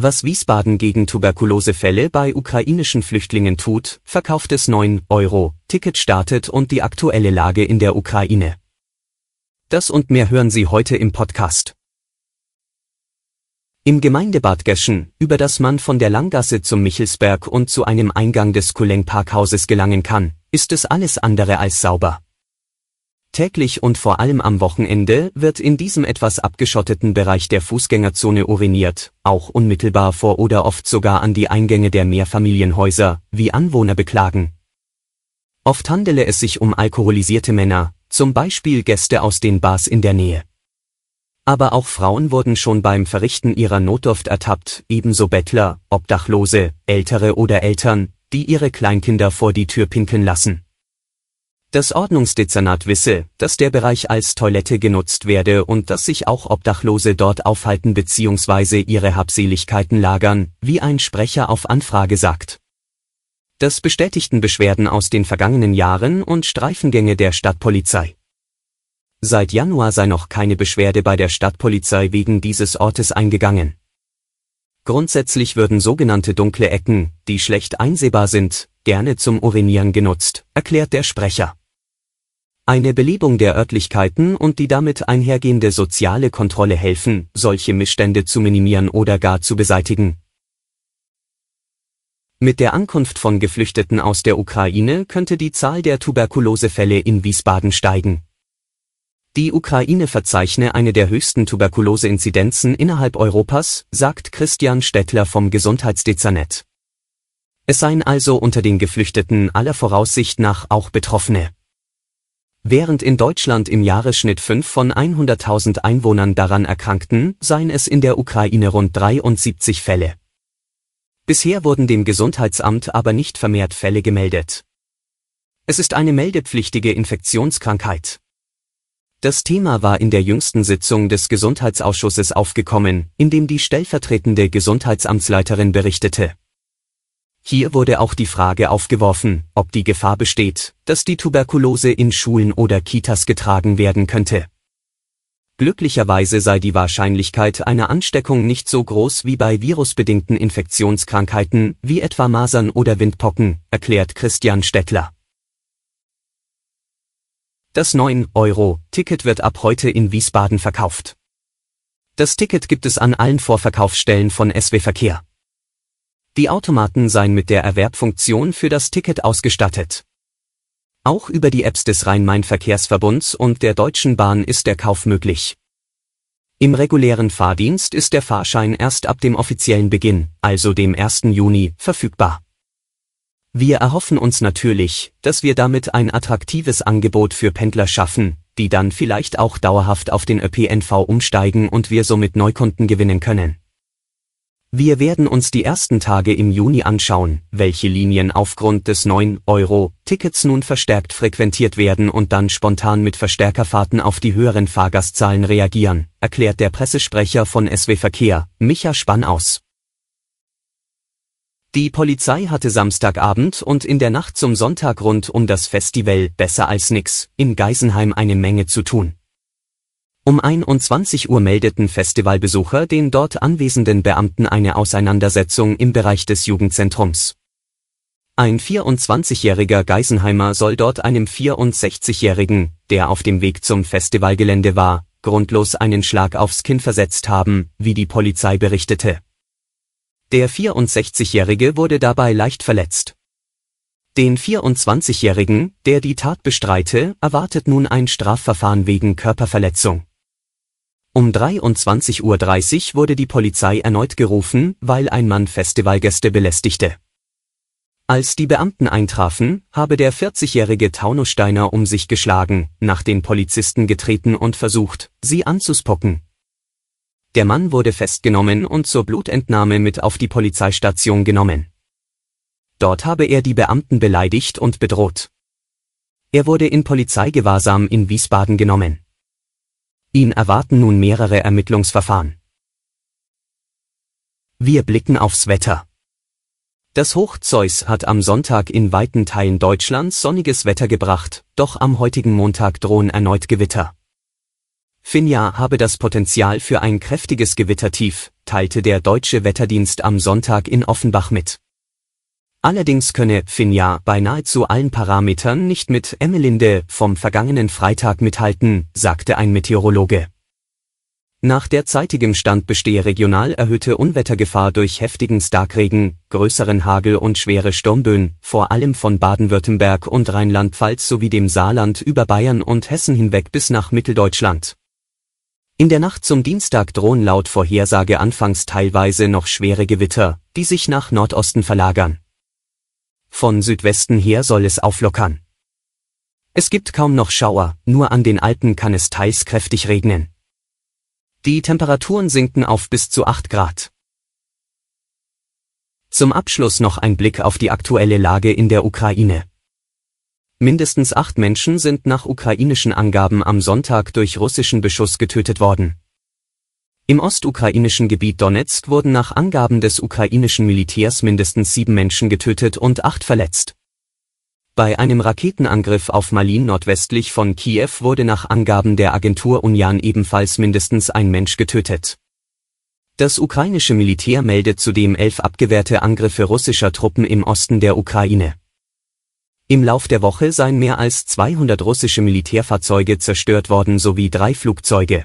Was Wiesbaden gegen Tuberkulosefälle bei ukrainischen Flüchtlingen tut, verkauft es 9 Euro, Ticket startet und die aktuelle Lage in der Ukraine. Das und mehr hören Sie heute im Podcast. Im Gemeindebad Geschen, über das man von der Langgasse zum Michelsberg und zu einem Eingang des Kuleng Parkhauses gelangen kann, ist es alles andere als sauber. Täglich und vor allem am Wochenende wird in diesem etwas abgeschotteten Bereich der Fußgängerzone uriniert, auch unmittelbar vor oder oft sogar an die Eingänge der Mehrfamilienhäuser, wie Anwohner beklagen. Oft handele es sich um alkoholisierte Männer, zum Beispiel Gäste aus den Bars in der Nähe. Aber auch Frauen wurden schon beim Verrichten ihrer Notdurft ertappt, ebenso Bettler, Obdachlose, Ältere oder Eltern, die ihre Kleinkinder vor die Tür pinkeln lassen. Das Ordnungsdezernat wisse, dass der Bereich als Toilette genutzt werde und dass sich auch Obdachlose dort aufhalten bzw. ihre Habseligkeiten lagern, wie ein Sprecher auf Anfrage sagt. Das bestätigten Beschwerden aus den vergangenen Jahren und Streifengänge der Stadtpolizei. Seit Januar sei noch keine Beschwerde bei der Stadtpolizei wegen dieses Ortes eingegangen. Grundsätzlich würden sogenannte dunkle Ecken, die schlecht einsehbar sind, gerne zum Urinieren genutzt, erklärt der Sprecher. Eine Belebung der Örtlichkeiten und die damit einhergehende soziale Kontrolle helfen, solche Missstände zu minimieren oder gar zu beseitigen. Mit der Ankunft von Geflüchteten aus der Ukraine könnte die Zahl der Tuberkulosefälle in Wiesbaden steigen. Die Ukraine verzeichne eine der höchsten Tuberkuloseinzidenzen innerhalb Europas, sagt Christian Stettler vom Gesundheitsdezernat. Es seien also unter den Geflüchteten aller Voraussicht nach auch Betroffene. Während in Deutschland im Jahresschnitt 5 von 100.000 Einwohnern daran erkrankten, seien es in der Ukraine rund 73 Fälle. Bisher wurden dem Gesundheitsamt aber nicht vermehrt Fälle gemeldet. Es ist eine meldepflichtige Infektionskrankheit. Das Thema war in der jüngsten Sitzung des Gesundheitsausschusses aufgekommen, in dem die stellvertretende Gesundheitsamtsleiterin berichtete. Hier wurde auch die Frage aufgeworfen, ob die Gefahr besteht, dass die Tuberkulose in Schulen oder Kitas getragen werden könnte. Glücklicherweise sei die Wahrscheinlichkeit einer Ansteckung nicht so groß wie bei virusbedingten Infektionskrankheiten wie etwa Masern oder Windpocken, erklärt Christian Stettler. Das 9-Euro-Ticket wird ab heute in Wiesbaden verkauft. Das Ticket gibt es an allen Vorverkaufsstellen von SW Verkehr. Die Automaten seien mit der Erwerbfunktion für das Ticket ausgestattet. Auch über die Apps des Rhein-Main-Verkehrsverbunds und der Deutschen Bahn ist der Kauf möglich. Im regulären Fahrdienst ist der Fahrschein erst ab dem offiziellen Beginn, also dem 1. Juni, verfügbar. Wir erhoffen uns natürlich, dass wir damit ein attraktives Angebot für Pendler schaffen, die dann vielleicht auch dauerhaft auf den ÖPNV umsteigen und wir somit Neukunden gewinnen können. Wir werden uns die ersten Tage im Juni anschauen, welche Linien aufgrund des 9-Euro-Tickets nun verstärkt frequentiert werden und dann spontan mit Verstärkerfahrten auf die höheren Fahrgastzahlen reagieren, erklärt der Pressesprecher von SW Verkehr, Micha Spann aus. Die Polizei hatte Samstagabend und in der Nacht zum Sonntag rund um das Festival Besser als nix in Geisenheim eine Menge zu tun. Um 21 Uhr meldeten Festivalbesucher den dort anwesenden Beamten eine Auseinandersetzung im Bereich des Jugendzentrums. Ein 24-jähriger Geisenheimer soll dort einem 64-jährigen, der auf dem Weg zum Festivalgelände war, grundlos einen Schlag aufs Kinn versetzt haben, wie die Polizei berichtete. Der 64-jährige wurde dabei leicht verletzt. Den 24-jährigen, der die Tat bestreite, erwartet nun ein Strafverfahren wegen Körperverletzung. Um 23.30 Uhr wurde die Polizei erneut gerufen, weil ein Mann Festivalgäste belästigte. Als die Beamten eintrafen, habe der 40-jährige Taunussteiner um sich geschlagen, nach den Polizisten getreten und versucht, sie anzuspocken. Der Mann wurde festgenommen und zur Blutentnahme mit auf die Polizeistation genommen. Dort habe er die Beamten beleidigt und bedroht. Er wurde in Polizeigewahrsam in Wiesbaden genommen. Ihn erwarten nun mehrere Ermittlungsverfahren. Wir blicken aufs Wetter. Das Hoch Zeus hat am Sonntag in weiten Teilen Deutschlands sonniges Wetter gebracht, doch am heutigen Montag drohen erneut Gewitter. Finja habe das Potenzial für ein kräftiges Gewittertief, teilte der deutsche Wetterdienst am Sonntag in Offenbach mit. Allerdings könne Finja bei nahezu allen Parametern nicht mit Emmelinde vom vergangenen Freitag mithalten, sagte ein Meteorologe. Nach derzeitigem Stand bestehe regional erhöhte Unwettergefahr durch heftigen Starkregen, größeren Hagel und schwere Sturmböen, vor allem von Baden-Württemberg und Rheinland-Pfalz sowie dem Saarland über Bayern und Hessen hinweg bis nach Mitteldeutschland. In der Nacht zum Dienstag drohen laut Vorhersage anfangs teilweise noch schwere Gewitter, die sich nach Nordosten verlagern. Von Südwesten her soll es auflockern. Es gibt kaum noch Schauer, nur an den Alpen kann es teils kräftig regnen. Die Temperaturen sinken auf bis zu 8 Grad. Zum Abschluss noch ein Blick auf die aktuelle Lage in der Ukraine. Mindestens acht Menschen sind nach ukrainischen Angaben am Sonntag durch russischen Beschuss getötet worden. Im ostukrainischen Gebiet Donetsk wurden nach Angaben des ukrainischen Militärs mindestens sieben Menschen getötet und acht verletzt. Bei einem Raketenangriff auf Malin nordwestlich von Kiew wurde nach Angaben der Agentur Union ebenfalls mindestens ein Mensch getötet. Das ukrainische Militär meldet zudem elf abgewehrte Angriffe russischer Truppen im Osten der Ukraine. Im Lauf der Woche seien mehr als 200 russische Militärfahrzeuge zerstört worden sowie drei Flugzeuge.